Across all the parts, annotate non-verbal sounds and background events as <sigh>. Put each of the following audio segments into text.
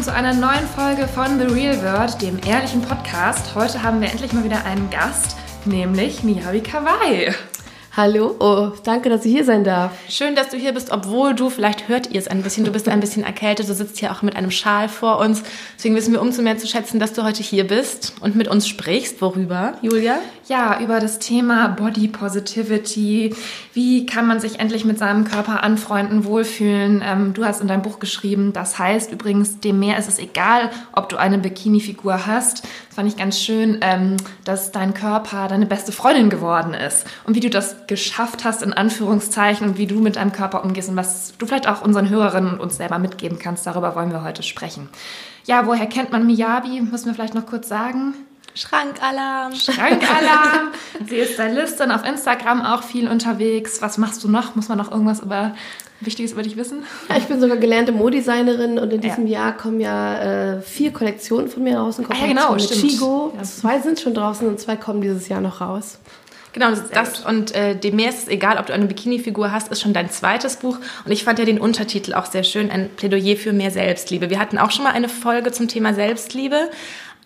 willkommen zu einer neuen Folge von The Real World, dem ehrlichen Podcast. Heute haben wir endlich mal wieder einen Gast, nämlich Miyabi Kawai. Hallo, oh, danke, dass ich hier sein darf. Schön, dass du hier bist, obwohl du, vielleicht hört ihr es ein bisschen, du bist ein bisschen erkältet, du sitzt hier auch mit einem Schal vor uns. Deswegen wissen wir umso mehr zu schätzen, dass du heute hier bist und mit uns sprichst. Worüber, Julia? Ja, über das Thema Body Positivity. Wie kann man sich endlich mit seinem Körper anfreunden, wohlfühlen? Ähm, du hast in deinem Buch geschrieben, das heißt übrigens, dem Meer ist es egal, ob du eine Bikini-Figur hast. Das fand ich ganz schön, ähm, dass dein Körper deine beste Freundin geworden ist. Und wie du das geschafft hast, in Anführungszeichen, und wie du mit deinem Körper umgehst und was du vielleicht auch unseren Hörerinnen und uns selber mitgeben kannst. Darüber wollen wir heute sprechen. Ja, woher kennt man Miyabi? Müssen wir vielleicht noch kurz sagen. Schrankalarm. Schrankalarm. <laughs> Sie ist Stylistin auf Instagram auch viel unterwegs. Was machst du noch? Muss man noch irgendwas über Wichtiges über dich wissen? Ja, ich bin sogar gelernte Modedesignerin und in diesem ja. Jahr kommen ja äh, vier Kollektionen von mir raus. Ah, ja, genau, mit stimmt. Chigo. Ja. Zwei sind schon draußen und zwei kommen dieses Jahr noch raus. Genau, das, das und äh, dem Meer ist es egal, ob du eine Bikini-Figur hast, ist schon dein zweites Buch. Und ich fand ja den Untertitel auch sehr schön, ein Plädoyer für mehr Selbstliebe. Wir hatten auch schon mal eine Folge zum Thema Selbstliebe,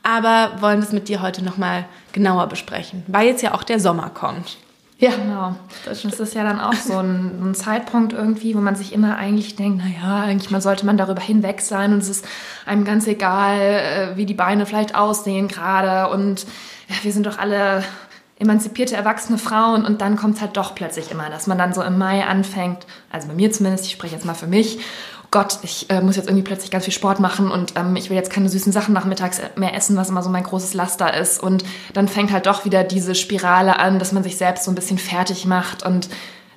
aber wollen das mit dir heute nochmal genauer besprechen, weil jetzt ja auch der Sommer kommt. Ja, genau. Das ist ja dann auch so ein, ein, Zeitpunkt irgendwie, wo man sich immer eigentlich denkt, naja, eigentlich mal sollte man darüber hinweg sein und es ist einem ganz egal, äh, wie die Beine vielleicht aussehen gerade und ja, wir sind doch alle emanzipierte erwachsene Frauen und dann kommt es halt doch plötzlich immer, dass man dann so im Mai anfängt, also bei mir zumindest, ich spreche jetzt mal für mich, Gott, ich äh, muss jetzt irgendwie plötzlich ganz viel Sport machen und ähm, ich will jetzt keine süßen Sachen nachmittags mehr essen, was immer so mein großes Laster ist. Und dann fängt halt doch wieder diese Spirale an, dass man sich selbst so ein bisschen fertig macht und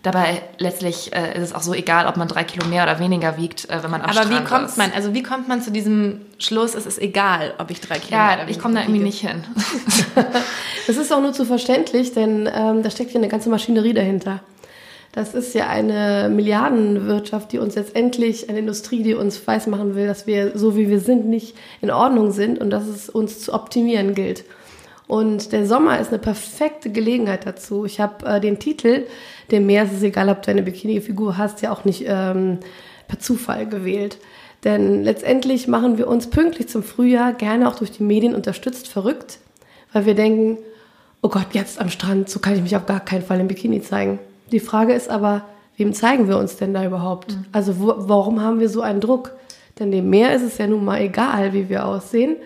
Dabei letztlich äh, ist es auch so egal, ob man drei Kilo mehr oder weniger wiegt, äh, wenn man am Aber Strand wie kommt ist. man, also wie kommt man zu diesem Schluss, es ist egal, ob ich drei Kilo ja, mehr oder ich komme da irgendwie nicht hin. <laughs> das ist auch nur zu verständlich, denn ähm, da steckt ja eine ganze Maschinerie dahinter. Das ist ja eine Milliardenwirtschaft, die uns jetzt endlich, eine Industrie, die uns weismachen will, dass wir so wie wir sind nicht in Ordnung sind und dass es uns zu optimieren gilt. Und der Sommer ist eine perfekte Gelegenheit dazu. Ich habe äh, den Titel, dem Meer ist es egal, ob du eine Bikini-Figur hast, ja auch nicht ähm, per Zufall gewählt. Denn letztendlich machen wir uns pünktlich zum Frühjahr gerne auch durch die Medien unterstützt verrückt, weil wir denken, oh Gott, jetzt am Strand, so kann ich mich auf gar keinen Fall im Bikini zeigen. Die Frage ist aber, wem zeigen wir uns denn da überhaupt? Mhm. Also wo, warum haben wir so einen Druck? Denn dem Meer ist es ja nun mal egal, wie wir aussehen.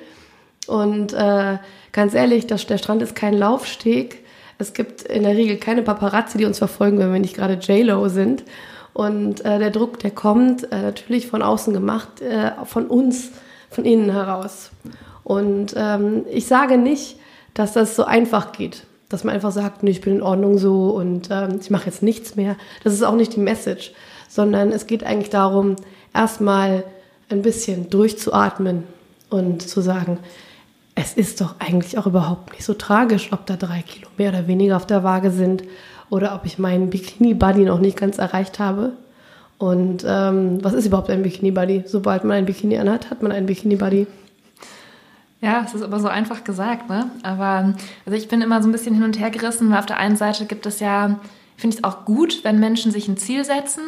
Und äh, ganz ehrlich, das, der Strand ist kein Laufsteg. Es gibt in der Regel keine Paparazzi, die uns verfolgen, wenn wir nicht gerade J-Lo sind. Und äh, der Druck, der kommt äh, natürlich von außen gemacht, äh, von uns, von innen heraus. Und ähm, ich sage nicht, dass das so einfach geht, dass man einfach sagt, ich bin in Ordnung so und ähm, ich mache jetzt nichts mehr. Das ist auch nicht die Message, sondern es geht eigentlich darum, erstmal ein bisschen durchzuatmen und zu sagen, es ist doch eigentlich auch überhaupt nicht so tragisch, ob da drei Kilo mehr oder weniger auf der Waage sind oder ob ich meinen Bikini-Buddy noch nicht ganz erreicht habe. Und ähm, was ist überhaupt ein Bikini-Buddy? Sobald man ein Bikini anhat, hat man einen Bikini-Buddy. Ja, es ist aber so einfach gesagt, ne? Aber also ich bin immer so ein bisschen hin und her gerissen, weil auf der einen Seite gibt es ja, finde ich es auch gut, wenn Menschen sich ein Ziel setzen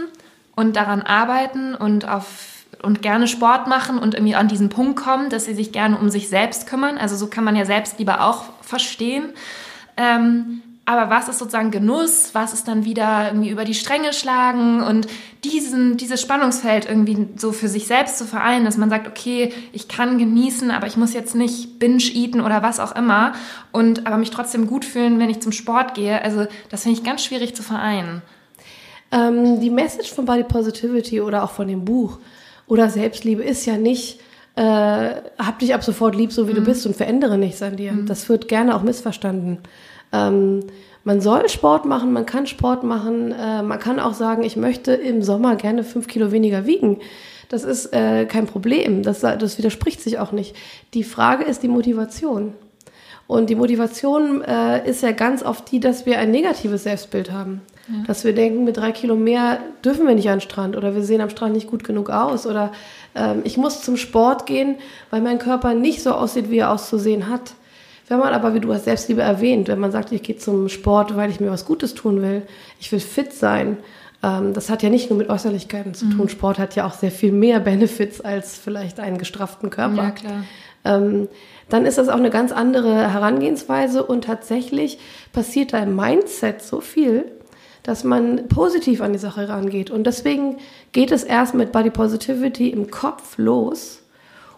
und daran arbeiten und auf und gerne Sport machen und irgendwie an diesen Punkt kommen, dass sie sich gerne um sich selbst kümmern. Also so kann man ja selbst lieber auch verstehen. Ähm, aber was ist sozusagen Genuss? Was ist dann wieder irgendwie über die Stränge schlagen und diesen, dieses Spannungsfeld irgendwie so für sich selbst zu vereinen, dass man sagt, okay, ich kann genießen, aber ich muss jetzt nicht binge-eaten oder was auch immer und aber mich trotzdem gut fühlen, wenn ich zum Sport gehe. Also das finde ich ganz schwierig zu vereinen. Ähm, die Message von Body Positivity oder auch von dem Buch oder Selbstliebe ist ja nicht, äh, hab dich ab sofort lieb, so wie mhm. du bist und verändere nichts an dir. Mhm. Das wird gerne auch missverstanden. Ähm, man soll Sport machen, man kann Sport machen, äh, man kann auch sagen, ich möchte im Sommer gerne fünf Kilo weniger wiegen. Das ist äh, kein Problem, das, das widerspricht sich auch nicht. Die Frage ist die Motivation. Und die Motivation äh, ist ja ganz oft die, dass wir ein negatives Selbstbild haben. Ja. Dass wir denken, mit drei Kilo mehr dürfen wir nicht an den Strand oder wir sehen am Strand nicht gut genug aus oder ähm, ich muss zum Sport gehen, weil mein Körper nicht so aussieht, wie er auszusehen hat. Wenn man aber, wie du hast Selbstliebe erwähnt, wenn man sagt, ich gehe zum Sport, weil ich mir was Gutes tun will, ich will fit sein, Ähm, das hat ja nicht nur mit Äußerlichkeiten zu tun. Sport hat ja auch sehr viel mehr Benefits als vielleicht einen gestrafften Körper. Ja, klar. Ähm, dann ist das auch eine ganz andere Herangehensweise und tatsächlich passiert da im Mindset so viel, dass man positiv an die Sache rangeht. Und deswegen geht es erst mit Body Positivity im Kopf los.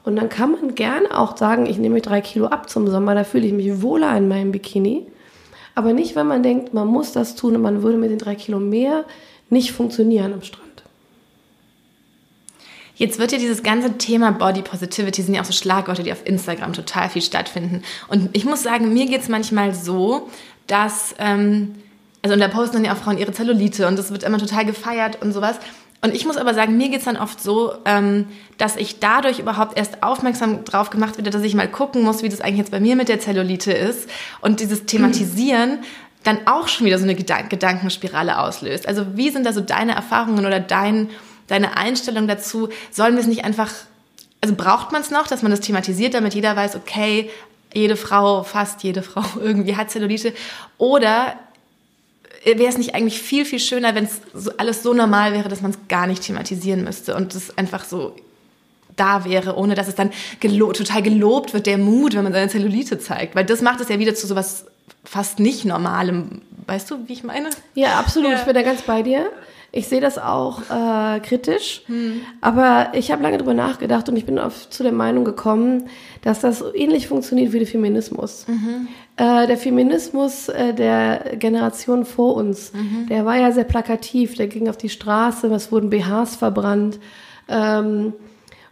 Und dann kann man gerne auch sagen, ich nehme drei Kilo ab zum Sommer, da fühle ich mich wohler in meinem Bikini. Aber nicht, wenn man denkt, man muss das tun und man würde mit den drei Kilo mehr nicht funktionieren am Strand. Jetzt wird ja dieses ganze Thema Body Positivity, sind ja auch so Schlagworte, die auf Instagram total viel stattfinden. Und ich muss sagen, mir geht es manchmal so, dass, ähm, also und da posten dann ja auch Frauen ihre Zellulite und das wird immer total gefeiert und sowas. Und ich muss aber sagen, mir geht es dann oft so, ähm, dass ich dadurch überhaupt erst aufmerksam drauf gemacht werde, dass ich mal gucken muss, wie das eigentlich jetzt bei mir mit der Zellulite ist. Und dieses Thematisieren dann auch schon wieder so eine Gedan Gedankenspirale auslöst. Also wie sind da so deine Erfahrungen oder dein deine Einstellung dazu, sollen wir es nicht einfach, also braucht man es noch, dass man das thematisiert, damit jeder weiß, okay, jede Frau, fast jede Frau <laughs> irgendwie hat Zellulite, oder wäre es nicht eigentlich viel, viel schöner, wenn es so, alles so normal wäre, dass man es gar nicht thematisieren müsste und es einfach so da wäre, ohne dass es dann gelo total gelobt wird, der Mut, wenn man seine Zellulite zeigt. Weil das macht es ja wieder zu sowas fast nicht Normalem. Weißt du, wie ich meine? Ja, absolut. Ja. Ich bin da ganz bei dir. Ich sehe das auch äh, kritisch, hm. aber ich habe lange drüber nachgedacht und ich bin auf, zu der Meinung gekommen, dass das ähnlich funktioniert wie der Feminismus. Mhm. Äh, der Feminismus äh, der Generation vor uns, mhm. der war ja sehr plakativ, der ging auf die Straße, es wurden BHs verbrannt. Ähm,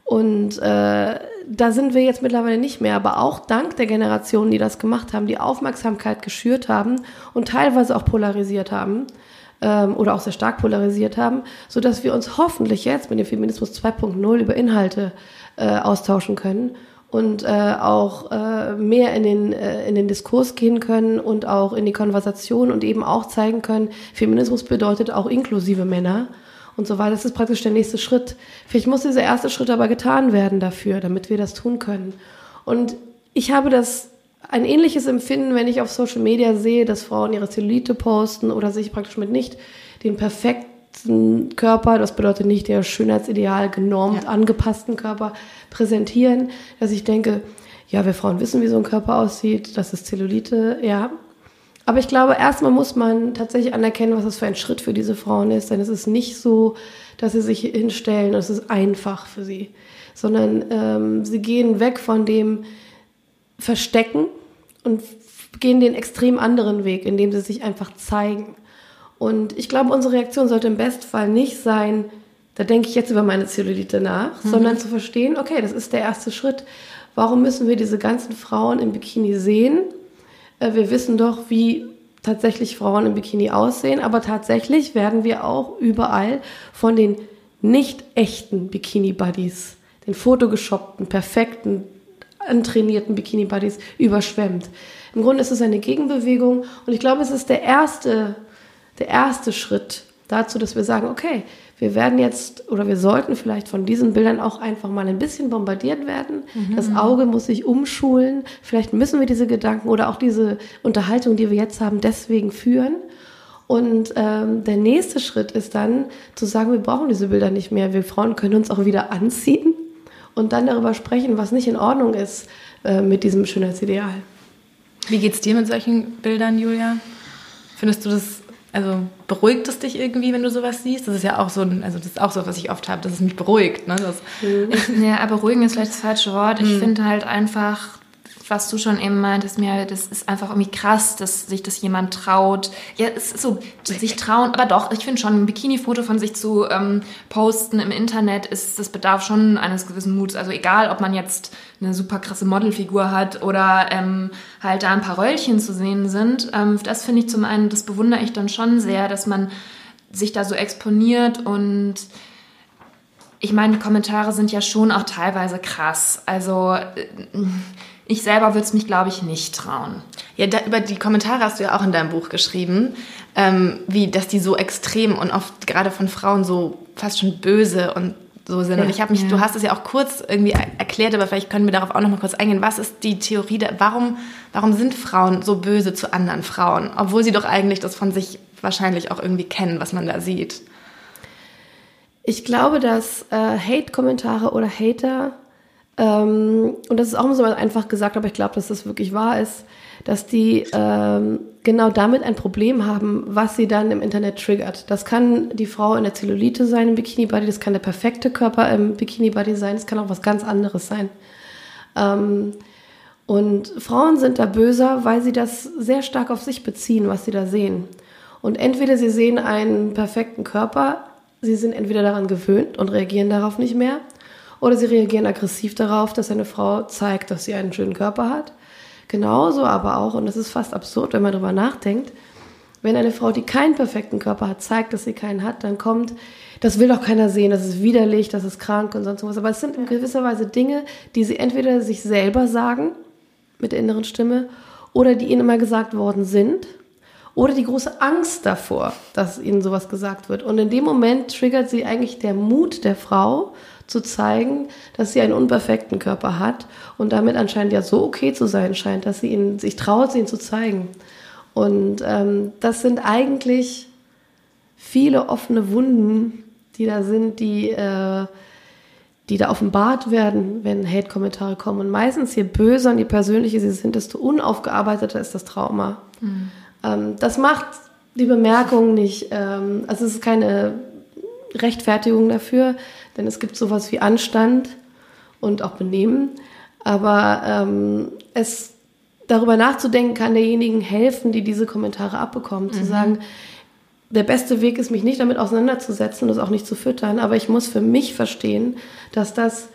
und äh, da sind wir jetzt mittlerweile nicht mehr, aber auch dank der Generationen, die das gemacht haben, die Aufmerksamkeit geschürt haben und teilweise auch polarisiert haben ähm, oder auch sehr stark polarisiert haben, so dass wir uns hoffentlich jetzt mit dem Feminismus 2.0 über Inhalte äh, austauschen können und äh, auch äh, mehr in den, äh, in den Diskurs gehen können und auch in die Konversation und eben auch zeigen können, Feminismus bedeutet auch inklusive Männer und so weiter. Das ist praktisch der nächste Schritt. Vielleicht muss dieser erste Schritt aber getan werden dafür, damit wir das tun können. Und ich habe das ein ähnliches Empfinden, wenn ich auf Social Media sehe, dass Frauen ihre Zellulite posten oder sich praktisch mit nicht den perfekten Körper, das bedeutet nicht der Schönheitsideal genormt ja. angepassten Körper präsentieren, dass ich denke, ja, wir Frauen wissen, wie so ein Körper aussieht, das ist Zellulite, ja. Aber ich glaube, erstmal muss man tatsächlich anerkennen, was das für ein Schritt für diese Frauen ist, denn es ist nicht so, dass sie sich hinstellen und es ist einfach für sie, sondern ähm, sie gehen weg von dem, verstecken und gehen den extrem anderen Weg, indem sie sich einfach zeigen. Und ich glaube, unsere Reaktion sollte im Bestfall nicht sein, da denke ich jetzt über meine Zellulite nach, mhm. sondern zu verstehen, okay, das ist der erste Schritt. Warum müssen wir diese ganzen Frauen im Bikini sehen? Äh, wir wissen doch, wie tatsächlich Frauen im Bikini aussehen, aber tatsächlich werden wir auch überall von den nicht echten Bikini-Buddies, den fotogeshoppten, perfekten, antrainierten Bikini-Buddies überschwemmt. Im Grunde ist es eine Gegenbewegung und ich glaube, es ist der erste, der erste Schritt dazu, dass wir sagen, okay, wir werden jetzt oder wir sollten vielleicht von diesen Bildern auch einfach mal ein bisschen bombardiert werden. Mhm. Das Auge muss sich umschulen. Vielleicht müssen wir diese Gedanken oder auch diese Unterhaltung, die wir jetzt haben, deswegen führen. Und ähm, der nächste Schritt ist dann zu sagen, wir brauchen diese Bilder nicht mehr. Wir Frauen können uns auch wieder anziehen und dann darüber sprechen, was nicht in Ordnung ist äh, mit diesem Schönheitsideal. Wie geht's dir mit solchen Bildern, Julia? Findest du das, also beruhigt es dich irgendwie, wenn du sowas siehst? Das ist ja auch so ein, also das ist auch so, was ich oft habe, dass es mich beruhigt. Ne? Das mhm. ja, beruhigen ist vielleicht das falsche Wort. Ich mhm. finde halt einfach, was du schon eben meintest, mir, das ist einfach irgendwie krass, dass sich das jemand traut. Ja, es ist so, sich trauen, aber doch, ich finde schon, ein Bikini-Foto von sich zu ähm, posten im Internet, ist, das bedarf schon eines gewissen Muts. Also egal, ob man jetzt eine super krasse Modelfigur hat oder ähm, halt da ein paar Röllchen zu sehen sind. Ähm, das finde ich zum einen, das bewundere ich dann schon sehr, dass man sich da so exponiert und ich meine, die Kommentare sind ja schon auch teilweise krass. Also äh, ich selber würde es mich, glaube ich, nicht trauen. Ja, da, über die Kommentare hast du ja auch in deinem Buch geschrieben, ähm, wie, dass die so extrem und oft gerade von Frauen so fast schon böse und so sind. Ja, und ich habe mich, ja. du hast es ja auch kurz irgendwie erklärt, aber vielleicht können wir darauf auch noch mal kurz eingehen. Was ist die Theorie, da, warum, warum sind Frauen so böse zu anderen Frauen, obwohl sie doch eigentlich das von sich wahrscheinlich auch irgendwie kennen, was man da sieht? Ich glaube, dass äh, Hate-Kommentare oder Hater, ähm, und das ist auch so einfach gesagt, aber ich glaube, dass das wirklich wahr ist, dass die ähm, genau damit ein Problem haben, was sie dann im Internet triggert. Das kann die Frau in der Zellulite sein im Bikini-Body, das kann der perfekte Körper im Bikini-Body sein, das kann auch was ganz anderes sein. Ähm, und Frauen sind da böser, weil sie das sehr stark auf sich beziehen, was sie da sehen. Und entweder sie sehen einen perfekten Körper, sie sind entweder daran gewöhnt und reagieren darauf nicht mehr, oder sie reagieren aggressiv darauf, dass eine Frau zeigt, dass sie einen schönen Körper hat. Genauso aber auch, und das ist fast absurd, wenn man darüber nachdenkt, wenn eine Frau, die keinen perfekten Körper hat, zeigt, dass sie keinen hat, dann kommt, das will doch keiner sehen, das ist widerlich, das ist krank und sonst was. Aber es sind in gewisser Weise Dinge, die sie entweder sich selber sagen, mit der inneren Stimme, oder die ihnen immer gesagt worden sind, oder die große Angst davor, dass ihnen sowas gesagt wird. Und in dem Moment triggert sie eigentlich der Mut der Frau, zu zeigen, dass sie einen unperfekten Körper hat und damit anscheinend ja so okay zu sein scheint, dass sie ihn, sich traut, ihn zu zeigen. Und ähm, das sind eigentlich viele offene Wunden, die da sind, die, äh, die da offenbart werden, wenn Hate-Kommentare kommen. Und meistens, je böser und je persönlicher sie sind, desto unaufgearbeiteter ist das Trauma. Mhm. Ähm, das macht die Bemerkung nicht, ähm, also es ist keine Rechtfertigung dafür, denn es gibt sowas wie Anstand und auch Benehmen. Aber ähm, es darüber nachzudenken kann derjenigen helfen, die diese Kommentare abbekommen, mhm. zu sagen, der beste Weg ist, mich nicht damit auseinanderzusetzen und es auch nicht zu füttern, aber ich muss für mich verstehen, dass das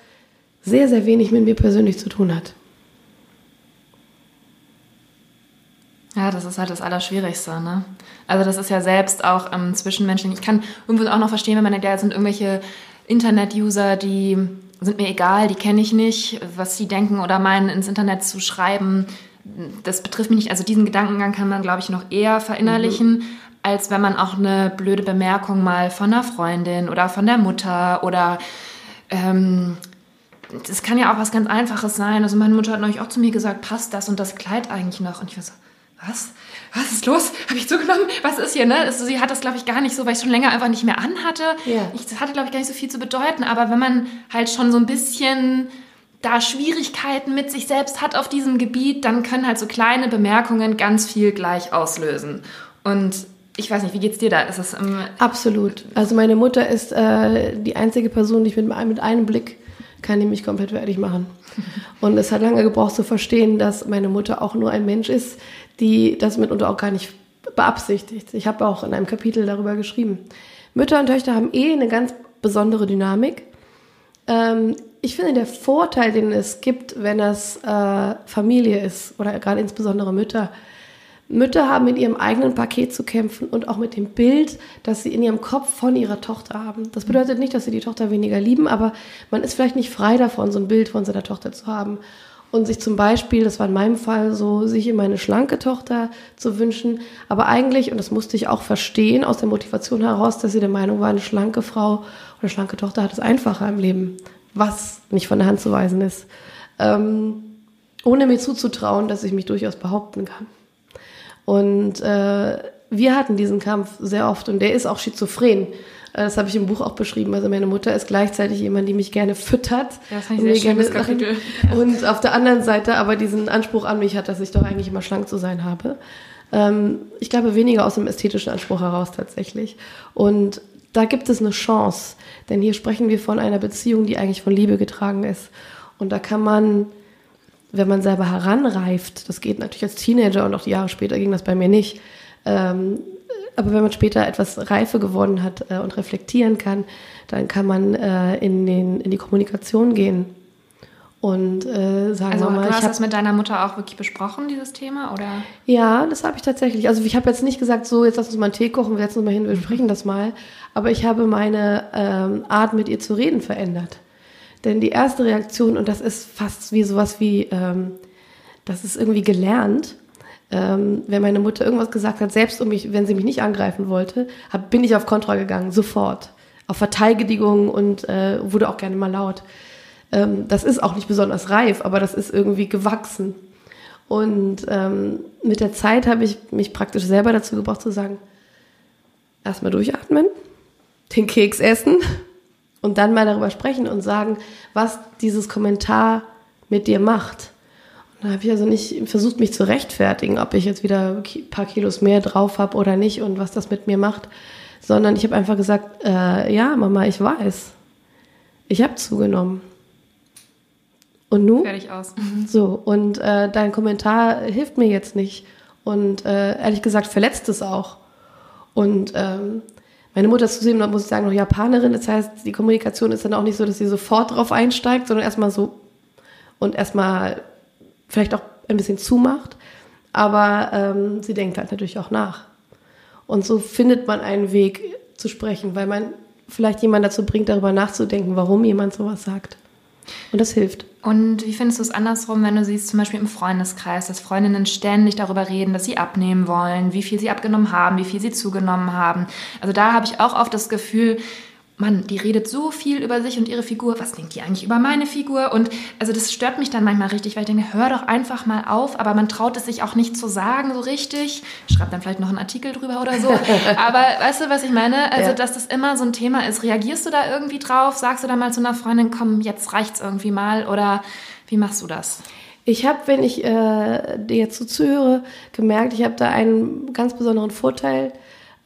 sehr, sehr wenig mit mir persönlich zu tun hat. Ja, das ist halt das Allerschwierigste, ne? Also das ist ja selbst auch ähm, zwischenmenschlich. Ich kann irgendwo auch noch verstehen, wenn man denkt, ja, sind irgendwelche Internet-User, die sind mir egal, die kenne ich nicht, was sie denken oder meinen, ins Internet zu schreiben. Das betrifft mich nicht. Also diesen Gedankengang kann man, glaube ich, noch eher verinnerlichen, mhm. als wenn man auch eine blöde Bemerkung mal von einer Freundin oder von der Mutter oder ähm, das kann ja auch was ganz Einfaches sein. Also meine Mutter hat neulich auch zu mir gesagt, passt das und das Kleid eigentlich noch? Und ich war so, was? Was ist los? Habe ich zugenommen? Was ist hier? Ne? Also sie hat das, glaube ich, gar nicht so, weil ich schon länger einfach nicht mehr anhatte. Ja. Ich, das hatte, glaube ich, gar nicht so viel zu bedeuten. Aber wenn man halt schon so ein bisschen da Schwierigkeiten mit sich selbst hat auf diesem Gebiet, dann können halt so kleine Bemerkungen ganz viel gleich auslösen. Und ich weiß nicht, wie geht's dir da? Ist das ähm Absolut. Also meine Mutter ist äh, die einzige Person, die ich mit, mit einem Blick kann die mich komplett fertig machen. <laughs> Und es hat lange gebraucht zu verstehen, dass meine Mutter auch nur ein Mensch ist, die das mitunter auch gar nicht beabsichtigt. Ich habe auch in einem Kapitel darüber geschrieben. Mütter und Töchter haben eh eine ganz besondere Dynamik. Ähm, ich finde, der Vorteil, den es gibt, wenn es äh, Familie ist, oder gerade insbesondere Mütter, Mütter haben in ihrem eigenen Paket zu kämpfen und auch mit dem Bild, das sie in ihrem Kopf von ihrer Tochter haben. Das bedeutet nicht, dass sie die Tochter weniger lieben, aber man ist vielleicht nicht frei davon, so ein Bild von seiner Tochter zu haben und sich zum Beispiel, das war in meinem Fall so, sich immer eine schlanke Tochter zu wünschen. Aber eigentlich, und das musste ich auch verstehen, aus der Motivation heraus, dass sie der Meinung war, eine schlanke Frau oder schlanke Tochter hat es einfacher im Leben, was nicht von der Hand zu weisen ist. Ähm, ohne mir zuzutrauen, dass ich mich durchaus behaupten kann. Und äh, wir hatten diesen Kampf sehr oft und der ist auch schizophren. Äh, das habe ich im Buch auch beschrieben. Also meine Mutter ist gleichzeitig jemand, die mich gerne füttert. Ja, das fand ich sehr schönes Kapitel. <laughs> Und auf der anderen Seite aber diesen Anspruch an mich hat, dass ich doch eigentlich immer schlank zu sein habe. Ähm, ich glaube weniger aus dem ästhetischen Anspruch heraus tatsächlich. Und da gibt es eine Chance. Denn hier sprechen wir von einer Beziehung, die eigentlich von Liebe getragen ist. Und da kann man, wenn man selber heranreift, das geht natürlich als Teenager und auch die Jahre später ging das bei mir nicht, ähm, aber wenn man später etwas Reife geworden hat äh, und reflektieren kann, dann kann man äh, in, den, in die Kommunikation gehen. Und äh, sagen also, wir mal, du hast das mit deiner Mutter auch wirklich besprochen, dieses Thema, oder? Ja, das habe ich tatsächlich. Also ich habe jetzt nicht gesagt, so jetzt lass uns mal einen Tee kochen, wir setzen uns mal hin, wir besprechen das mal. Aber ich habe meine ähm, Art, mit ihr zu reden, verändert. Denn die erste Reaktion, und das ist fast wie sowas wie, ähm, das ist irgendwie gelernt, ähm, wenn meine Mutter irgendwas gesagt hat, selbst um mich, wenn sie mich nicht angreifen wollte, hab, bin ich auf Kontra gegangen, sofort. Auf Verteidigung und äh, wurde auch gerne mal laut. Ähm, das ist auch nicht besonders reif, aber das ist irgendwie gewachsen. Und ähm, mit der Zeit habe ich mich praktisch selber dazu gebracht zu sagen, erstmal durchatmen, den Keks essen, Und dann mal darüber sprechen und sagen, was dieses Kommentar mit dir macht. Da habe ich also nicht versucht, mich zu rechtfertigen, ob ich jetzt wieder ein paar Kilos mehr drauf habe oder nicht und was das mit mir macht, sondern ich habe einfach gesagt, äh, ja, Mama, ich weiß. Ich habe zugenommen. Und nun? Fertig aus. So, und äh, dein Kommentar hilft mir jetzt nicht. Und äh, ehrlich gesagt verletzt es auch. Und ähm, meine Mutter ist zudem, muss ich sagen, noch Japanerin. Das heißt, die Kommunikation ist dann auch nicht so, dass sie sofort drauf einsteigt, sondern erstmal so und erstmal vielleicht auch ein bisschen zumacht. Aber ähm, sie denkt halt natürlich auch nach. Und so findet man einen Weg zu sprechen, weil man vielleicht jemanden dazu bringt, darüber nachzudenken, warum jemand sowas sagt. Und das hilft. Und wie findest du es andersrum, wenn du siehst, zum Beispiel im Freundeskreis, dass Freundinnen ständig darüber reden, dass sie abnehmen wollen, wie viel sie abgenommen haben, wie viel sie zugenommen haben? Also da habe ich auch oft das Gefühl, Mann, die redet so viel über sich und ihre Figur. Was denkt die eigentlich über meine Figur? Und also das stört mich dann manchmal richtig, weil ich denke, hör doch einfach mal auf. Aber man traut es sich auch nicht zu sagen so richtig. Schreibt dann vielleicht noch einen Artikel drüber oder so. <laughs> aber weißt du, was ich meine? Also, ja. dass das immer so ein Thema ist. Reagierst du da irgendwie drauf? Sagst du da mal zu einer Freundin, komm, jetzt reicht's irgendwie mal? Oder wie machst du das? Ich habe, wenn ich äh, dir jetzt so zuhöre, gemerkt, ich habe da einen ganz besonderen Vorteil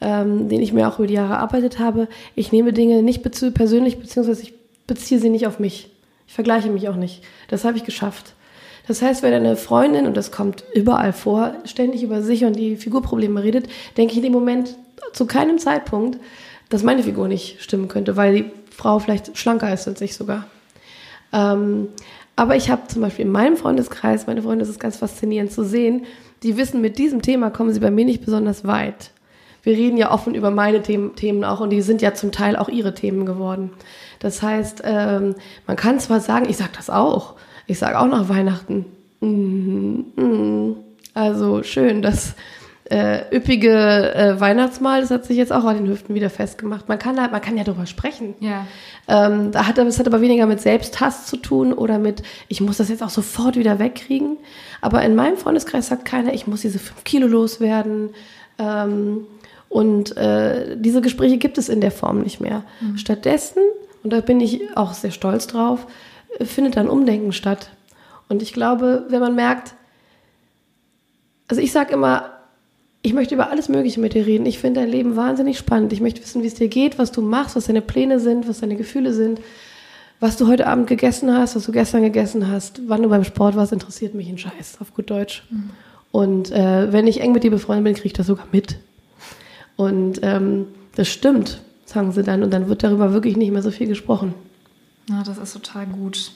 ähm, den ich mir auch über die Jahre erarbeitet habe. Ich nehme Dinge nicht bezie persönlich, beziehungsweise ich beziehe sie nicht auf mich. Ich vergleiche mich auch nicht. Das habe ich geschafft. Das heißt, wenn eine Freundin, und das kommt überall vor, ständig über sich und die Figurprobleme redet, denke ich in dem Moment zu keinem Zeitpunkt, dass meine Figur nicht stimmen könnte, weil die Frau vielleicht schlanker ist als ich sogar. Ähm, aber ich habe zum Beispiel in meinem Freundeskreis, meine Freunde, das ist ganz faszinierend zu sehen, die wissen, mit diesem Thema kommen sie bei mir nicht besonders weit wir reden ja offen über meine Themen, Themen auch und die sind ja zum Teil auch ihre Themen geworden. Das heißt, ähm, man kann zwar sagen, ich sage das auch, ich sage auch nach Weihnachten, mm, mm, also schön, das äh, üppige äh, Weihnachtsmahl, das hat sich jetzt auch an den Hüften wieder festgemacht. Man kann, da, man kann ja darüber sprechen. Ja. Ähm, da hat, das hat aber weniger mit Selbsthass zu tun oder mit, ich muss das jetzt auch sofort wieder wegkriegen. Aber in meinem Freundeskreis sagt keiner, ich muss diese fünf Kilo loswerden. Ähm, und äh, diese Gespräche gibt es in der Form nicht mehr. Mhm. Stattdessen, und da bin ich auch sehr stolz drauf, äh, findet ein Umdenken statt. Und ich glaube, wenn man merkt, also ich sage immer, ich möchte über alles Mögliche mit dir reden. Ich finde dein Leben wahnsinnig spannend. Ich möchte wissen, wie es dir geht, was du machst, was deine Pläne sind, was deine Gefühle sind, was du heute Abend gegessen hast, was du gestern gegessen hast, wann du beim Sport warst, interessiert mich ein Scheiß, auf gut Deutsch. Mhm. Und äh, wenn ich eng mit dir befreundet bin, kriege ich das sogar mit. Und ähm, das stimmt, sagen sie dann. Und dann wird darüber wirklich nicht mehr so viel gesprochen. Ja, das ist total gut.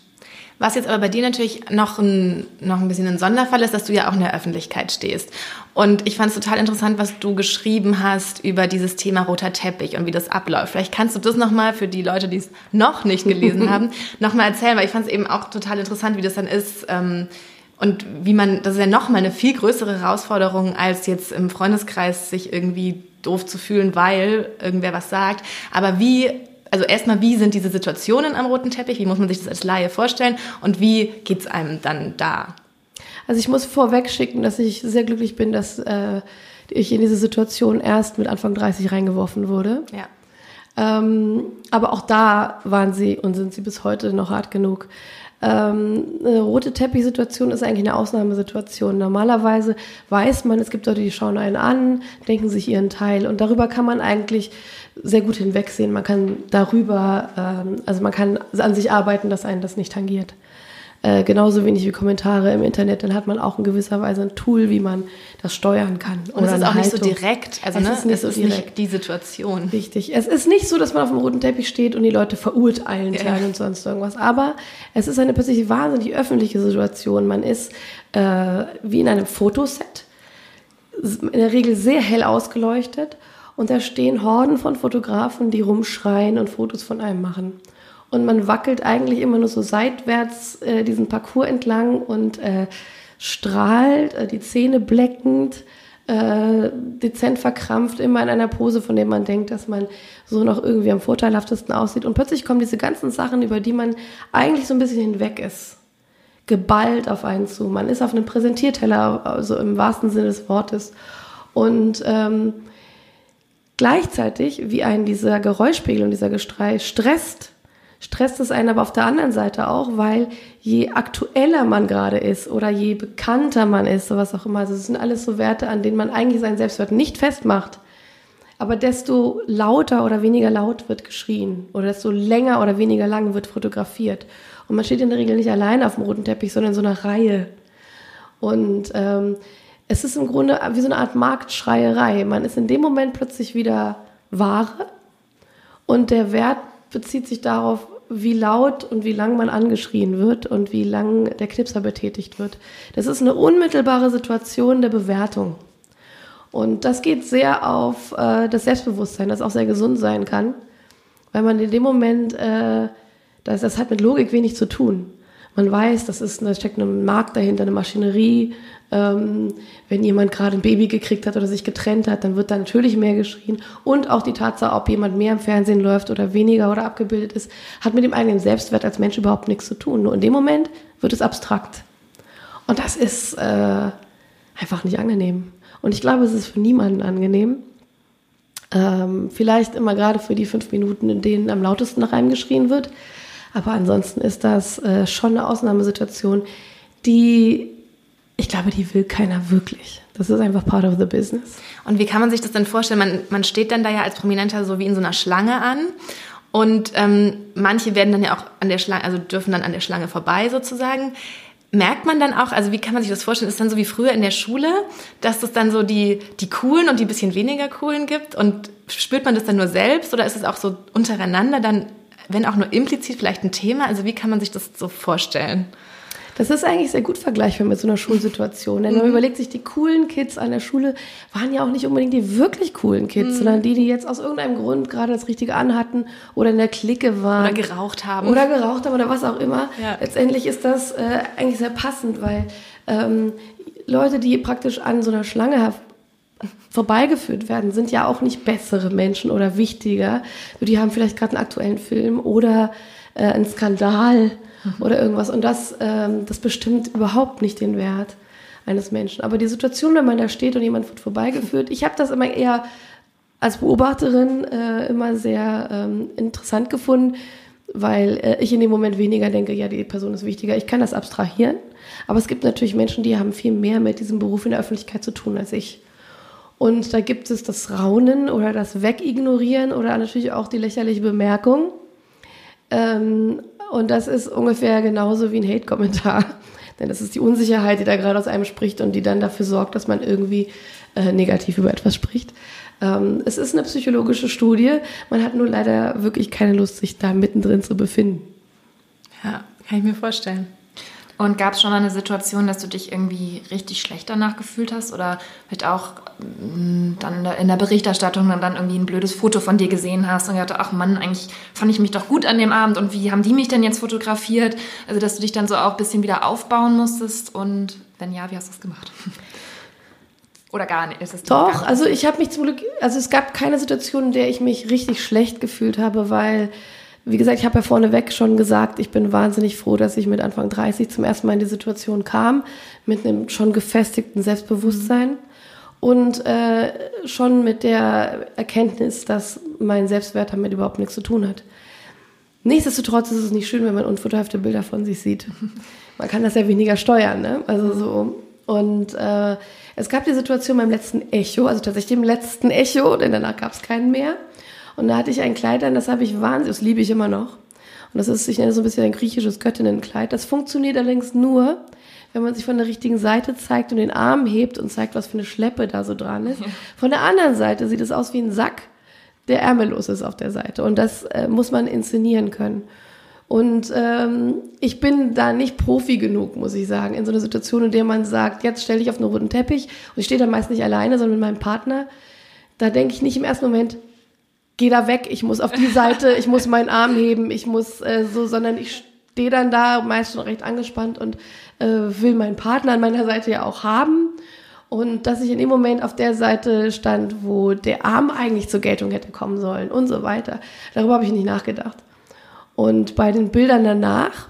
Was jetzt aber bei dir natürlich noch ein, noch ein bisschen ein Sonderfall ist, dass du ja auch in der Öffentlichkeit stehst. Und ich fand es total interessant, was du geschrieben hast über dieses Thema roter Teppich und wie das abläuft. Vielleicht kannst du das nochmal für die Leute, die es noch nicht gelesen <laughs> haben, nochmal erzählen, weil ich fand es eben auch total interessant, wie das dann ist. Ähm, und wie man, das ist ja nochmal eine viel größere Herausforderung, als jetzt im Freundeskreis sich irgendwie doof zu fühlen, weil irgendwer was sagt. Aber wie, also erstmal, wie sind diese Situationen am roten Teppich? Wie muss man sich das als Laie vorstellen? Und wie geht's einem dann da? Also ich muss vorweg schicken, dass ich sehr glücklich bin, dass äh, ich in diese Situation erst mit Anfang 30 reingeworfen wurde. Ja. Ähm, aber auch da waren sie und sind sie bis heute noch hart genug. Ähm, eine rote Teppichsituation ist eigentlich eine Ausnahmesituation. Normalerweise weiß man, es gibt Leute, die schauen einen an, denken sich ihren Teil und darüber kann man eigentlich sehr gut hinwegsehen. Man kann darüber, ähm, also man kann an sich arbeiten, dass einen das nicht tangiert. Äh, genauso wenig wie Kommentare im Internet, dann hat man auch in gewisser Weise ein Tool, wie man das steuern kann. Und es ist auch nicht so direkt, also es ne? ist nicht, es so ist nicht die Situation. Richtig. Es ist nicht so, dass man auf dem roten Teppich steht und die Leute verurteilen ja. und sonst irgendwas. Aber es ist eine plötzlich wahnsinnig öffentliche Situation. Man ist äh, wie in einem Fotoset, in der Regel sehr hell ausgeleuchtet und da stehen Horden von Fotografen, die rumschreien und Fotos von einem machen und man wackelt eigentlich immer nur so seitwärts äh, diesen Parcours entlang und äh, strahlt, äh, die Zähne bleckend, äh, dezent verkrampft, immer in einer Pose, von der man denkt, dass man so noch irgendwie am vorteilhaftesten aussieht. Und plötzlich kommen diese ganzen Sachen, über die man eigentlich so ein bisschen hinweg ist, geballt auf einen zu. Man ist auf einem Präsentierteller, also im wahrsten Sinne des Wortes. Und ähm, gleichzeitig, wie einen dieser Geräuschpegel und dieser Gestrei stresst, stresst es einen aber auf der anderen Seite auch, weil je aktueller man gerade ist oder je bekannter man ist, so was auch immer, also das sind alles so Werte, an denen man eigentlich seinen Selbstwert nicht festmacht, aber desto lauter oder weniger laut wird geschrien oder desto länger oder weniger lang wird fotografiert. Und man steht in der Regel nicht allein auf dem roten Teppich, sondern in so einer Reihe. Und ähm, es ist im Grunde wie so eine Art Marktschreierei. Man ist in dem Moment plötzlich wieder Ware und der Wert bezieht sich darauf, wie laut und wie lang man angeschrien wird und wie lang der Knipser betätigt wird. Das ist eine unmittelbare Situation der Bewertung. Und das geht sehr auf äh, das Selbstbewusstsein, das auch sehr gesund sein kann, weil man in dem Moment, äh, das, das hat mit Logik wenig zu tun. Man weiß, das ist, da steckt ein Markt dahinter, eine Maschinerie. Ähm, wenn jemand gerade ein Baby gekriegt hat oder sich getrennt hat, dann wird da natürlich mehr geschrien. Und auch die Tatsache, ob jemand mehr im Fernsehen läuft oder weniger oder abgebildet ist, hat mit dem eigenen Selbstwert als Mensch überhaupt nichts zu tun. Nur in dem Moment wird es abstrakt. Und das ist äh, einfach nicht angenehm. Und ich glaube, es ist für niemanden angenehm. Ähm, vielleicht immer gerade für die fünf Minuten, in denen am lautesten nach einem geschrien wird. Aber ansonsten ist das äh, schon eine Ausnahmesituation, die, ich glaube, die will keiner wirklich. Das ist einfach part of the business. Und wie kann man sich das denn vorstellen? Man, man steht dann da ja als Prominenter so wie in so einer Schlange an. Und ähm, manche werden dann ja auch an der Schlange, also dürfen dann an der Schlange vorbei sozusagen. Merkt man dann auch, also wie kann man sich das vorstellen? Ist dann so wie früher in der Schule, dass es dann so die, die coolen und die bisschen weniger coolen gibt? Und spürt man das dann nur selbst oder ist es auch so untereinander dann wenn auch nur implizit vielleicht ein Thema? Also wie kann man sich das so vorstellen? Das ist eigentlich sehr gut vergleichbar mit so einer Schulsituation. Denn mhm. man überlegt sich, die coolen Kids an der Schule waren ja auch nicht unbedingt die wirklich coolen Kids, mhm. sondern die, die jetzt aus irgendeinem Grund gerade das Richtige anhatten oder in der Clique waren. Oder geraucht haben. Oder geraucht haben oder was auch immer. Ja. Letztendlich ist das äh, eigentlich sehr passend, weil ähm, Leute, die praktisch an so einer Schlange vorbeigeführt werden, sind ja auch nicht bessere Menschen oder wichtiger. Die haben vielleicht gerade einen aktuellen Film oder äh, einen Skandal mhm. oder irgendwas. Und das, ähm, das bestimmt überhaupt nicht den Wert eines Menschen. Aber die Situation, wenn man da steht und jemand wird vorbeigeführt, ich habe das immer eher als Beobachterin äh, immer sehr ähm, interessant gefunden, weil äh, ich in dem Moment weniger denke, ja, die Person ist wichtiger. Ich kann das abstrahieren. Aber es gibt natürlich Menschen, die haben viel mehr mit diesem Beruf in der Öffentlichkeit zu tun als ich. Und da gibt es das Raunen oder das Wegignorieren oder natürlich auch die lächerliche Bemerkung. Ähm, und das ist ungefähr genauso wie ein Hate-Kommentar. <laughs> Denn das ist die Unsicherheit, die da gerade aus einem spricht und die dann dafür sorgt, dass man irgendwie äh, negativ über etwas spricht. Ähm, es ist eine psychologische Studie. Man hat nur leider wirklich keine Lust, sich da mittendrin zu befinden. Ja, kann ich mir vorstellen. Und gab es schon mal eine Situation, dass du dich irgendwie richtig schlecht danach gefühlt hast oder vielleicht auch mm, dann in der Berichterstattung dann, irgendwie ein blödes Foto von dir gesehen hast und gedacht, ach Mann, eigentlich fand ich mich doch gut an dem Abend und wie haben die mich denn jetzt fotografiert? Also, dass du dich dann so auch ein bisschen wieder aufbauen musstest und wenn ja, wie hast du das gemacht? <laughs> Oder gar nicht? Ist es doch, nicht? also ich habe mich zum Glück, also es gab keine Situation, in der ich mich richtig schlecht gefühlt habe, weil wie gesagt, ich habe ja vorneweg schon gesagt, ich bin wahnsinnig froh, dass ich mit Anfang 30 zum ersten Mal in die Situation kam, mit einem schon gefestigten Selbstbewusstsein und äh, schon mit der Erkenntnis, dass mein Selbstwert damit überhaupt nichts zu tun hat. Nichtsdestotrotz ist es nicht schön, wenn man unfotohafte Bilder von sich sieht. Man kann das ja weniger steuern, ne? Also so. Und äh, es gab die Situation beim letzten Echo, also tatsächlich im letzten Echo, denn danach gab es keinen mehr. Und da hatte ich ein Kleid an, das habe ich wahnsinnig, das liebe ich immer noch. Und das ist, ich nenne es so ein bisschen ein griechisches Göttinnenkleid. Das funktioniert allerdings nur, wenn man sich von der richtigen Seite zeigt und den Arm hebt und zeigt, was für eine Schleppe da so dran ist. Von der anderen Seite sieht es aus wie ein Sack, der ärmellos ist auf der Seite. Und das äh, muss man inszenieren können. Und ähm, ich bin da nicht Profi genug, muss ich sagen, in so einer Situation, in der man sagt, jetzt stell dich auf einen roten Teppich und ich stehe da meist nicht alleine, sondern mit meinem Partner. Da denke ich nicht im ersten Moment, geh da weg, ich muss auf die Seite, ich muss meinen Arm heben, ich muss äh, so, sondern ich stehe dann da meist schon recht angespannt und äh, will meinen Partner an meiner Seite ja auch haben. Und dass ich in dem Moment auf der Seite stand, wo der Arm eigentlich zur Geltung hätte kommen sollen und so weiter. Darüber habe ich nicht nachgedacht. Und bei den Bildern danach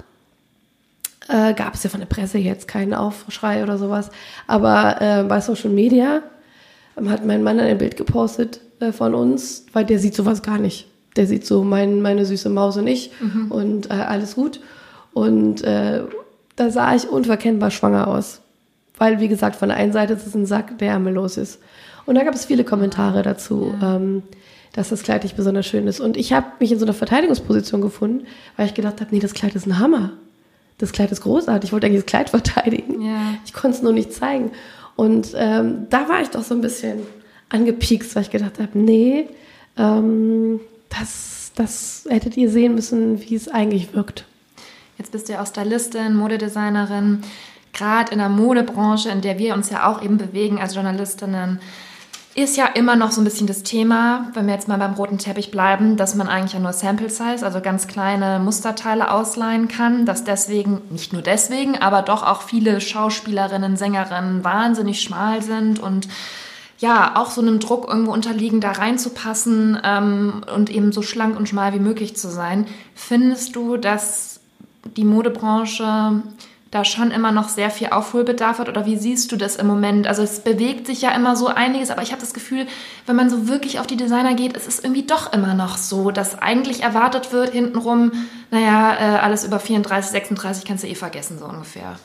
äh, gab es ja von der Presse jetzt keinen Aufschrei oder sowas. Aber äh, bei Social Media hat mein Mann ein Bild gepostet, äh, von uns, weil der sieht sowas gar nicht. der sieht so mein, meine süße Maus und ich mhm. und äh, alles gut. Und äh, da sah ich unverkennbar schwanger aus. Weil, wie gesagt, von der einen Seite ist es ein Sack, der ärmellos ist. Und da gab es viele Kommentare dazu, ja. ähm, dass das Kleid nicht besonders schön ist. Und ich habe mich in so einer Verteidigungsposition gefunden, weil ich gedacht habe, nee, das Kleid ist ein Hammer. Das Kleid ist großartig. Ich wollte eigentlich das Kleid <laughs> verteidigen. Ja. Ich konnte es nur nicht zeigen. Und ähm, da war ich doch so ein bisschen angepiekst, weil ich gedacht habe, nee, ähm, das, das hättet ihr sehen müssen, wie es eigentlich wirkt. Jetzt bist du ja auch Stylistin, Modedesignerin. Gerade in der Modebranche, in der wir uns ja auch eben bewegen als Journalistinnen, ist ja immer noch so ein bisschen das Thema, wenn wir jetzt mal beim roten Teppich bleiben, dass man eigentlich ja nur Sample Size, also ganz kleine Musterteile ausleihen kann, dass deswegen, nicht nur deswegen, aber doch auch viele Schauspielerinnen, Sängerinnen wahnsinnig schmal sind und ja, auch so einem Druck irgendwo unterliegen, da reinzupassen ähm, und eben so schlank und schmal wie möglich zu sein. Findest du, dass die Modebranche da schon immer noch sehr viel Aufholbedarf hat? Oder wie siehst du das im Moment? Also es bewegt sich ja immer so einiges, aber ich habe das Gefühl, wenn man so wirklich auf die Designer geht, es ist irgendwie doch immer noch so, dass eigentlich erwartet wird hintenrum, naja, äh, alles über 34, 36 kannst du eh vergessen, so ungefähr.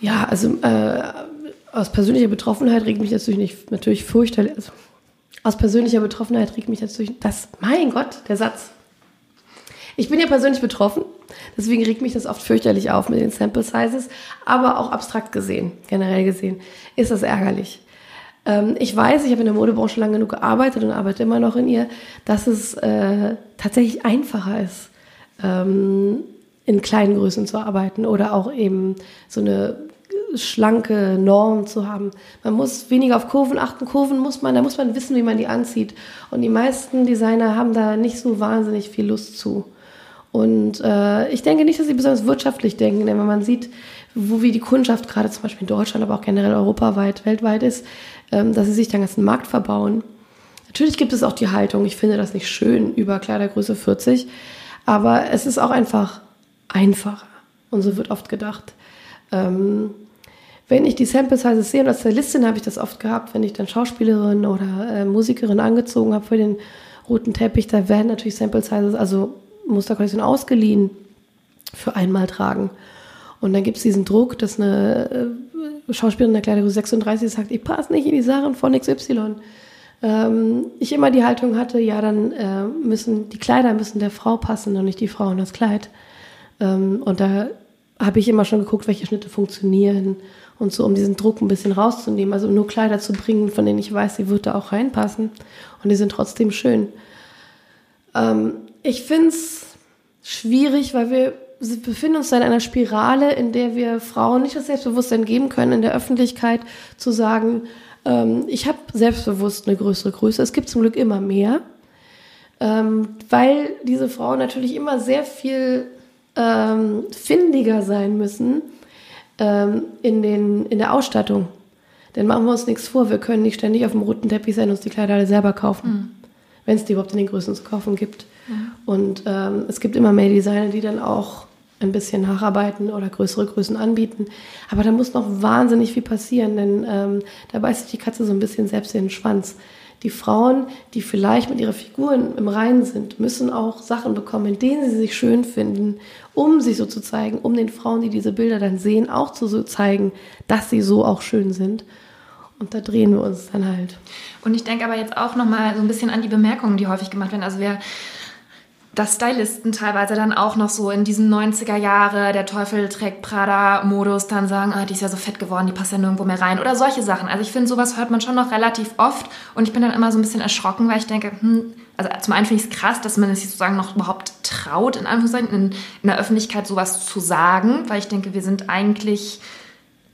Ja, also äh, aus persönlicher Betroffenheit regt mich natürlich nicht, natürlich furchtbar. Also, aus persönlicher Betroffenheit regt mich natürlich das, mein Gott, der Satz. Ich bin ja persönlich betroffen, deswegen regt mich das oft fürchterlich auf mit den Sample Sizes, aber auch abstrakt gesehen, generell gesehen, ist das ärgerlich. Ähm, ich weiß, ich habe in der Modebranche lange genug gearbeitet und arbeite immer noch in ihr, dass es äh, tatsächlich einfacher ist, ähm, in kleinen Größen zu arbeiten oder auch eben so eine schlanke Norm zu haben. Man muss weniger auf Kurven achten. Kurven muss man, da muss man wissen, wie man die anzieht. Und die meisten Designer haben da nicht so wahnsinnig viel Lust zu. Und äh, ich denke nicht, dass sie besonders wirtschaftlich denken, denn wenn man sieht, wo wie die Kundschaft gerade zum Beispiel in Deutschland, aber auch generell europaweit, weltweit ist, ähm, dass sie sich den ganzen Markt verbauen. Natürlich gibt es auch die Haltung, ich finde das nicht schön über Kleidergröße 40, aber es ist auch einfach einfacher. Und so wird oft gedacht. Ähm, wenn ich die Sample Sizes sehe, und als Stylistin habe ich das oft gehabt, wenn ich dann Schauspielerin oder äh, Musikerin angezogen habe für den roten Teppich, da werden natürlich Sample Sizes, also Musterkollektion ausgeliehen für einmal tragen. Und dann gibt es diesen Druck, dass eine äh, Schauspielerin der Kleidergröße 36 sagt, ich passe nicht in die Sachen von XY. Ähm, ich immer die Haltung hatte, ja, dann äh, müssen die Kleider müssen der Frau passen und nicht die Frau und das Kleid. Ähm, und da habe ich immer schon geguckt, welche Schnitte funktionieren und so, um diesen Druck ein bisschen rauszunehmen. Also nur Kleider zu bringen, von denen ich weiß, sie wird da auch reinpassen und die sind trotzdem schön. Ähm, ich finde es schwierig, weil wir befinden uns da in einer Spirale, in der wir Frauen nicht das Selbstbewusstsein geben können, in der Öffentlichkeit zu sagen, ähm, ich habe selbstbewusst eine größere Größe. Es gibt zum Glück immer mehr, ähm, weil diese Frauen natürlich immer sehr viel ähm, findiger sein müssen ähm, in, den, in der Ausstattung. Denn machen wir uns nichts vor, wir können nicht ständig auf dem roten Teppich sein und uns die Kleider alle selber kaufen, mhm. wenn es die überhaupt in den Größen zu kaufen gibt. Mhm. Und ähm, es gibt immer mehr Designer, die dann auch ein bisschen nacharbeiten oder größere Größen anbieten. Aber da muss noch wahnsinnig viel passieren, denn ähm, da beißt sich die Katze so ein bisschen selbst in den Schwanz. Die Frauen, die vielleicht mit ihrer Figur im Reinen sind, müssen auch Sachen bekommen, in denen sie sich schön finden, um sich so zu zeigen, um den Frauen, die diese Bilder dann sehen, auch zu so zeigen, dass sie so auch schön sind. Und da drehen wir uns dann halt. Und ich denke aber jetzt auch nochmal so ein bisschen an die Bemerkungen, die häufig gemacht werden. Also wir dass Stylisten teilweise dann auch noch so in diesen 90er Jahre, der Teufel trägt Prada-Modus, dann sagen, ah, die ist ja so fett geworden, die passt ja nirgendwo mehr rein. Oder solche Sachen. Also ich finde, sowas hört man schon noch relativ oft und ich bin dann immer so ein bisschen erschrocken, weil ich denke, hm, also zum einen finde ich es krass, dass man sich sozusagen noch überhaupt traut, in Anführungszeichen, in, in der Öffentlichkeit sowas zu sagen, weil ich denke, wir sind eigentlich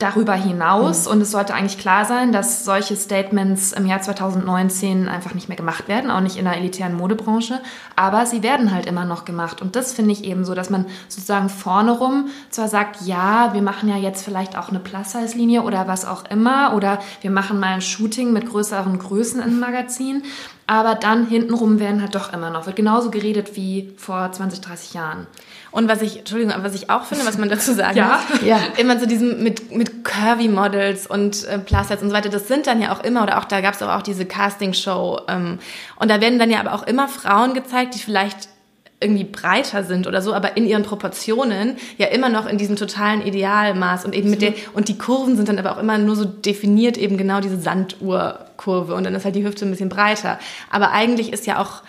darüber hinaus. Mhm. Und es sollte eigentlich klar sein, dass solche Statements im Jahr 2019 einfach nicht mehr gemacht werden, auch nicht in der elitären Modebranche. Aber sie werden halt immer noch gemacht. Und das finde ich eben so, dass man sozusagen vorne rum zwar sagt, ja, wir machen ja jetzt vielleicht auch eine Plus-Size-Linie oder was auch immer, oder wir machen mal ein Shooting mit größeren Größen im Magazin. Aber dann hintenrum werden halt doch immer noch, wird genauso geredet wie vor 20, 30 Jahren. Und was ich, Entschuldigung, was ich auch finde, was man dazu sagen Ja. muss, Ja. immer so diesem mit, mit Curvy-Models und äh, Plus-Size und so weiter, das sind dann ja auch immer, oder auch da gab es aber auch diese Casting-Show ähm, und da werden dann ja aber auch immer Frauen gezeigt, die vielleicht irgendwie breiter sind oder so, aber in ihren Proportionen ja immer noch in diesem totalen Idealmaß und eben mit der, und die Kurven sind dann aber auch immer nur so definiert eben genau diese Sanduhrkurve und dann ist halt die Hüfte ein bisschen breiter. Aber eigentlich ist ja auch,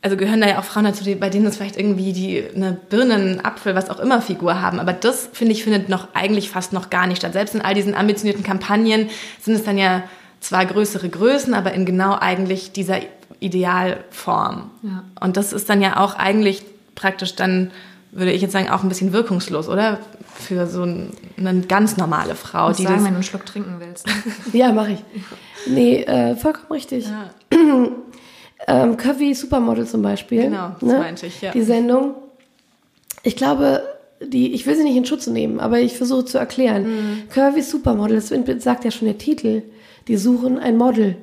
also gehören da ja auch Frauen dazu, die, bei denen es vielleicht irgendwie die eine Birnen, Apfel, was auch immer Figur haben. Aber das, finde ich, findet noch eigentlich fast noch gar nicht statt. Selbst in all diesen ambitionierten Kampagnen sind es dann ja zwar größere Größen, aber in genau eigentlich dieser Idealform. Ja. Und das ist dann ja auch eigentlich praktisch dann, würde ich jetzt sagen, auch ein bisschen wirkungslos, oder? Für so ein, eine ganz normale Frau, die sagen, das. wenn du einen Schluck trinken willst. ne? <laughs> Ja, mache ich. Nee, äh, vollkommen richtig. Ja. <clears throat> Ähm, Curvy Supermodel zum Beispiel. ne? Genau, das meinte ich, ja. Die Sendung. Ich glaube, die, ich will sie nicht in Schutz nehmen, aber ich versuche zu erklären. Mhm. Curvy Supermodel, das sagt ja schon der Titel. Die suchen ein Model.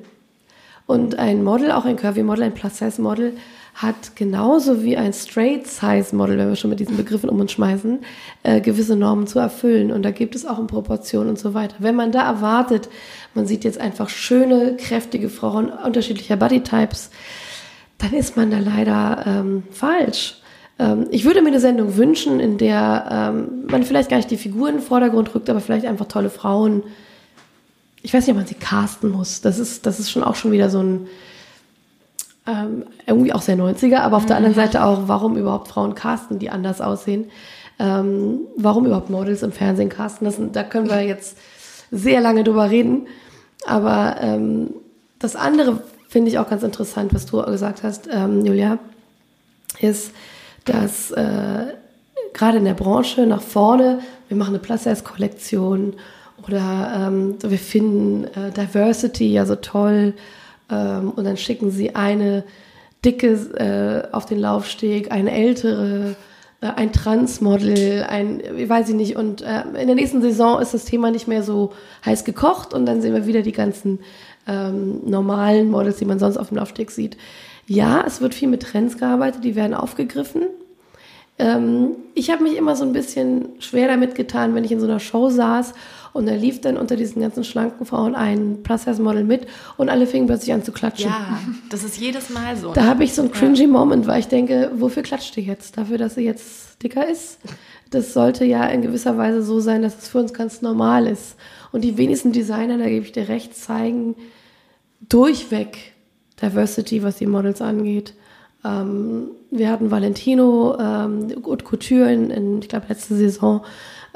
Und ein Model, auch ein Curvy Model, ein Plus-Size-Model, hat genauso wie ein Straight-Size-Model, wenn wir schon mit diesen Begriffen um uns schmeißen, äh, gewisse Normen zu erfüllen. Und da gibt es auch in Proportionen und so weiter. Wenn man da erwartet, man sieht jetzt einfach schöne, kräftige Frauen unterschiedlicher Bodytypes, dann ist man da leider ähm, falsch. Ähm, ich würde mir eine Sendung wünschen, in der ähm, man vielleicht gar nicht die Figuren in den Vordergrund rückt, aber vielleicht einfach tolle Frauen. Ich weiß nicht, ob man sie casten muss. Das ist, das ist schon auch schon wieder so ein ähm, irgendwie auch sehr 90er, aber auf der anderen Seite auch, warum überhaupt Frauen casten, die anders aussehen. Ähm, warum überhaupt Models im Fernsehen casten. Das, da können wir jetzt sehr lange drüber reden. Aber ähm, das andere finde ich auch ganz interessant, was du gesagt hast, ähm, Julia, ist, dass äh, gerade in der Branche nach vorne, wir machen eine Plus-Size-Kollektion oder ähm, wir finden äh, Diversity ja so toll ähm, und dann schicken sie eine dicke äh, auf den Laufsteg, eine ältere, äh, ein Transmodel, ein, ich weiß ich nicht, und äh, in der nächsten Saison ist das Thema nicht mehr so heiß gekocht und dann sehen wir wieder die ganzen ähm, normalen Models, die man sonst auf dem Laufsteg sieht. Ja, es wird viel mit Trends gearbeitet, die werden aufgegriffen. Ähm, ich habe mich immer so ein bisschen schwer damit getan, wenn ich in so einer Show saß und da lief dann unter diesen ganzen schlanken Frauen ein Plus-Size-Model mit und alle fingen plötzlich an zu klatschen. Ja, das ist jedes Mal so. Da habe ich so einen cringy Moment, weil ich denke, wofür klatscht ihr jetzt? Dafür, dass sie jetzt dicker ist? Das sollte ja in gewisser Weise so sein, dass es für uns ganz normal ist. Und die wenigsten Designer, da gebe ich dir recht, zeigen durchweg Diversity, was die Models angeht. Ähm, wir hatten Valentino ähm, Haute Couture in, in ich glaube, letzte Saison,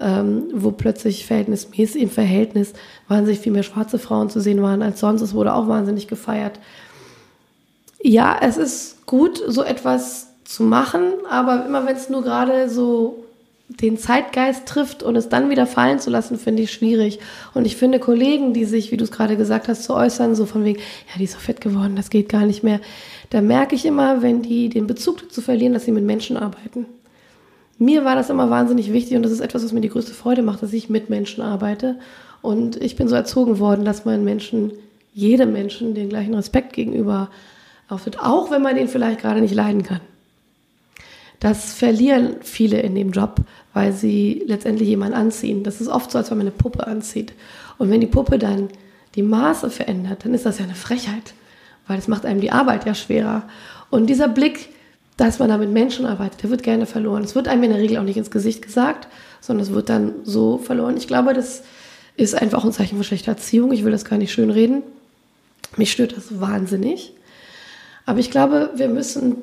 ähm, wo plötzlich verhältnismäßig im Verhältnis wahnsinnig viel mehr schwarze Frauen zu sehen waren als sonst. Es wurde auch wahnsinnig gefeiert. Ja, es ist gut, so etwas zu machen, aber immer wenn es nur gerade so den Zeitgeist trifft und es dann wieder fallen zu lassen, finde ich schwierig. Und ich finde Kollegen, die sich, wie du es gerade gesagt hast, zu äußern, so von wegen, ja, die ist so fett geworden, das geht gar nicht mehr. Da merke ich immer, wenn die den Bezug dazu verlieren, dass sie mit Menschen arbeiten. Mir war das immer wahnsinnig wichtig und das ist etwas, was mir die größte Freude macht, dass ich mit Menschen arbeite. Und ich bin so erzogen worden, dass man Menschen, jedem Menschen, den gleichen Respekt gegenüber auftritt, auch wenn man den vielleicht gerade nicht leiden kann. Das verlieren viele in dem Job, weil sie letztendlich jemanden anziehen. Das ist oft so, als wenn man eine Puppe anzieht. Und wenn die Puppe dann die Maße verändert, dann ist das ja eine Frechheit, weil das macht einem die Arbeit ja schwerer. Und dieser Blick, dass man da mit Menschen arbeitet, der wird gerne verloren. Es wird einem in der Regel auch nicht ins Gesicht gesagt, sondern es wird dann so verloren. Ich glaube, das ist einfach ein Zeichen von schlechter Erziehung. Ich will das gar nicht schön reden. Mich stört das wahnsinnig. Aber ich glaube, wir müssen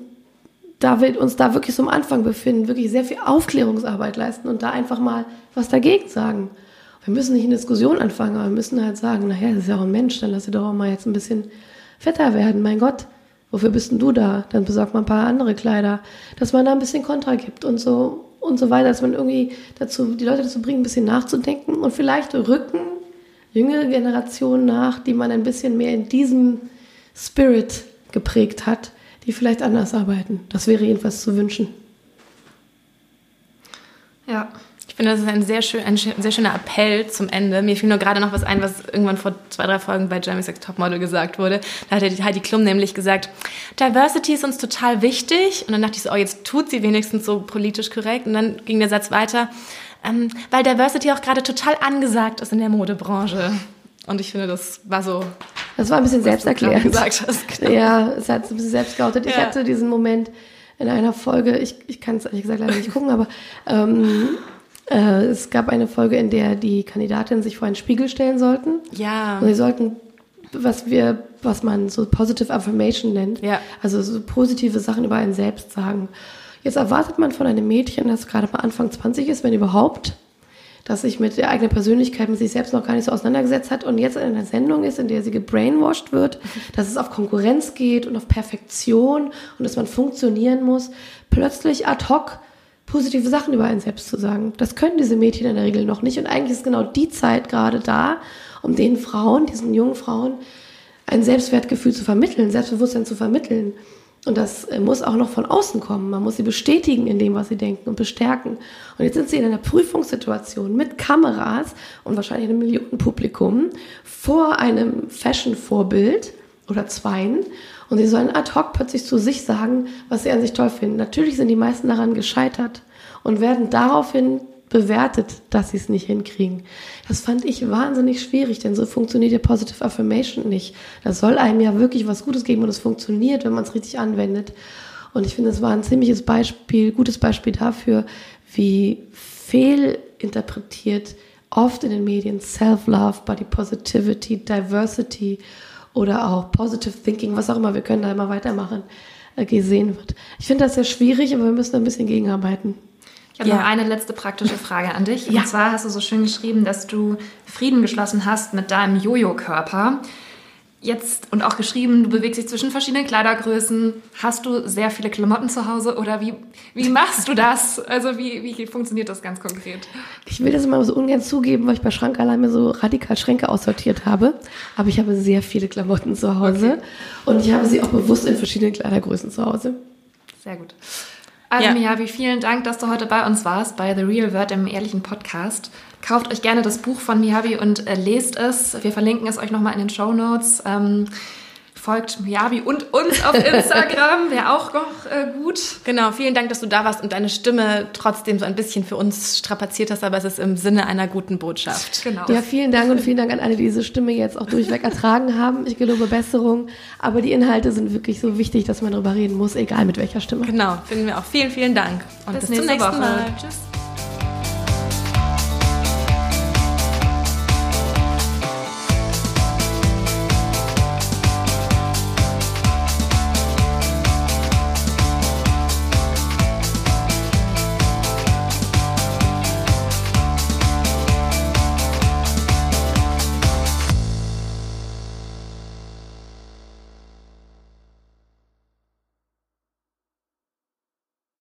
da wir uns da wirklich so am Anfang befinden, wirklich sehr viel Aufklärungsarbeit leisten und da einfach mal was dagegen sagen. Wir müssen nicht eine Diskussion anfangen, aber wir müssen halt sagen, naja, das ist ja auch ein Mensch, dann lass sie doch auch mal jetzt ein bisschen fetter werden, mein Gott. Wofür bist denn du da? Dann besorgt man ein paar andere Kleider, dass man da ein bisschen Kontra gibt und so und so weiter, dass man irgendwie dazu, die Leute dazu bringt, ein bisschen nachzudenken und vielleicht rücken jüngere Generationen nach, die man ein bisschen mehr in diesem Spirit geprägt hat, die vielleicht anders arbeiten. Das wäre jedenfalls zu wünschen. Ja. Ich finde, das ist ein sehr, schön, ein sehr schöner Appell zum Ende. Mir fiel nur gerade noch was ein, was irgendwann vor zwei, drei Folgen bei Jeremy Sex Topmodel gesagt wurde. Da hat Heidi Klum nämlich gesagt, Diversity ist uns total wichtig. Und dann dachte ich so, oh, jetzt tut sie wenigstens so politisch korrekt. Und dann ging der Satz weiter, ähm, weil Diversity auch gerade total angesagt ist in der Modebranche. Und ich finde, das war so. Das war ein bisschen selbsterklärend. gesagt hast. Genau. <laughs> Ja, es hat so ein bisschen selbst geoutet. Ja. Ich hatte diesen Moment in einer Folge, ich, ich kann es ehrlich gesagt leider nicht gucken, aber ähm, äh, es gab eine Folge, in der die Kandidatinnen sich vor einen Spiegel stellen sollten. Ja. Und sie sollten, was wir, was man so Positive Affirmation nennt, ja. also so positive Sachen über einen selbst sagen. Jetzt erwartet man von einem Mädchen, das gerade mal Anfang 20 ist, wenn überhaupt, dass sich mit der eigenen Persönlichkeit, mit sich selbst noch gar nicht so auseinandergesetzt hat und jetzt in einer Sendung ist, in der sie gebrainwashed wird, <laughs> dass es auf Konkurrenz geht und auf Perfektion und dass man funktionieren muss, plötzlich ad hoc positive Sachen über einen selbst zu sagen. Das können diese Mädchen in der Regel noch nicht und eigentlich ist genau die Zeit gerade da, um den Frauen, diesen jungen Frauen, ein Selbstwertgefühl zu vermitteln, Selbstbewusstsein zu vermitteln. Und das äh, muss auch noch von außen kommen. Man muss sie bestätigen in dem, was sie denken und bestärken. Und jetzt sind sie in einer Prüfungssituation mit Kameras und wahrscheinlich einem Millionenpublikum vor einem Fashion-Vorbild oder zweien. Und sie sollen ad hoc plötzlich zu sich sagen, was sie an sich toll finden. Natürlich sind die meisten daran gescheitert und werden daraufhin bewertet, dass sie es nicht hinkriegen. Das fand ich wahnsinnig schwierig, denn so funktioniert ja Positive Affirmation nicht. Das soll einem ja wirklich was Gutes geben und es funktioniert, wenn man es richtig anwendet. Und ich finde, es war ein ziemliches Beispiel, gutes Beispiel dafür, wie fehlinterpretiert oft in den Medien Self-Love, Body Positivity, Diversity oder auch Positive Thinking, was auch immer, wir können da immer weitermachen, äh, gesehen wird. Ich finde das sehr schwierig, aber wir müssen ein bisschen gegenarbeiten. Ich habe ja. noch eine letzte praktische Frage an dich. <laughs> Ja. Und zwar hast du so schön geschrieben, dass du Frieden geschlossen hast mit deinem Jojo-Körper. Jetzt und auch geschrieben, du bewegst dich zwischen verschiedenen Kleidergrößen. Hast du sehr viele Klamotten zu Hause oder wie, wie <laughs> machst du das? Also wie, wie funktioniert das ganz konkret? Ich will das immer so ungern zugeben, weil ich bei Schrank allein mir so radikal Schränke aussortiert habe. Aber ich habe sehr viele Klamotten zu Hause okay. und ich habe sie auch bewusst in verschiedenen Kleidergrößen zu Hause. Sehr gut. Also ja. Miyabi, vielen Dank, dass du heute bei uns warst, bei The Real Word im ehrlichen Podcast. Kauft euch gerne das Buch von Miyabi und äh, lest es. Wir verlinken es euch nochmal in den Show Notes. Ähm, folgt Miyabi und uns auf <laughs> Instagram, wäre auch noch äh, gut. Genau, vielen Dank, dass du da warst und deine Stimme trotzdem so ein bisschen für uns strapaziert hast, aber es ist im Sinne einer guten Botschaft. Genau. Ja, vielen Dank und vielen Dank an alle, die diese Stimme jetzt auch durchweg ertragen haben. Ich gelobe Besserung, aber die Inhalte sind wirklich so wichtig, dass man darüber reden muss, egal mit welcher Stimme. Genau, finden wir auch. Vielen, vielen Dank und bis, bis zum nächsten Woche. Mal. Tschüss.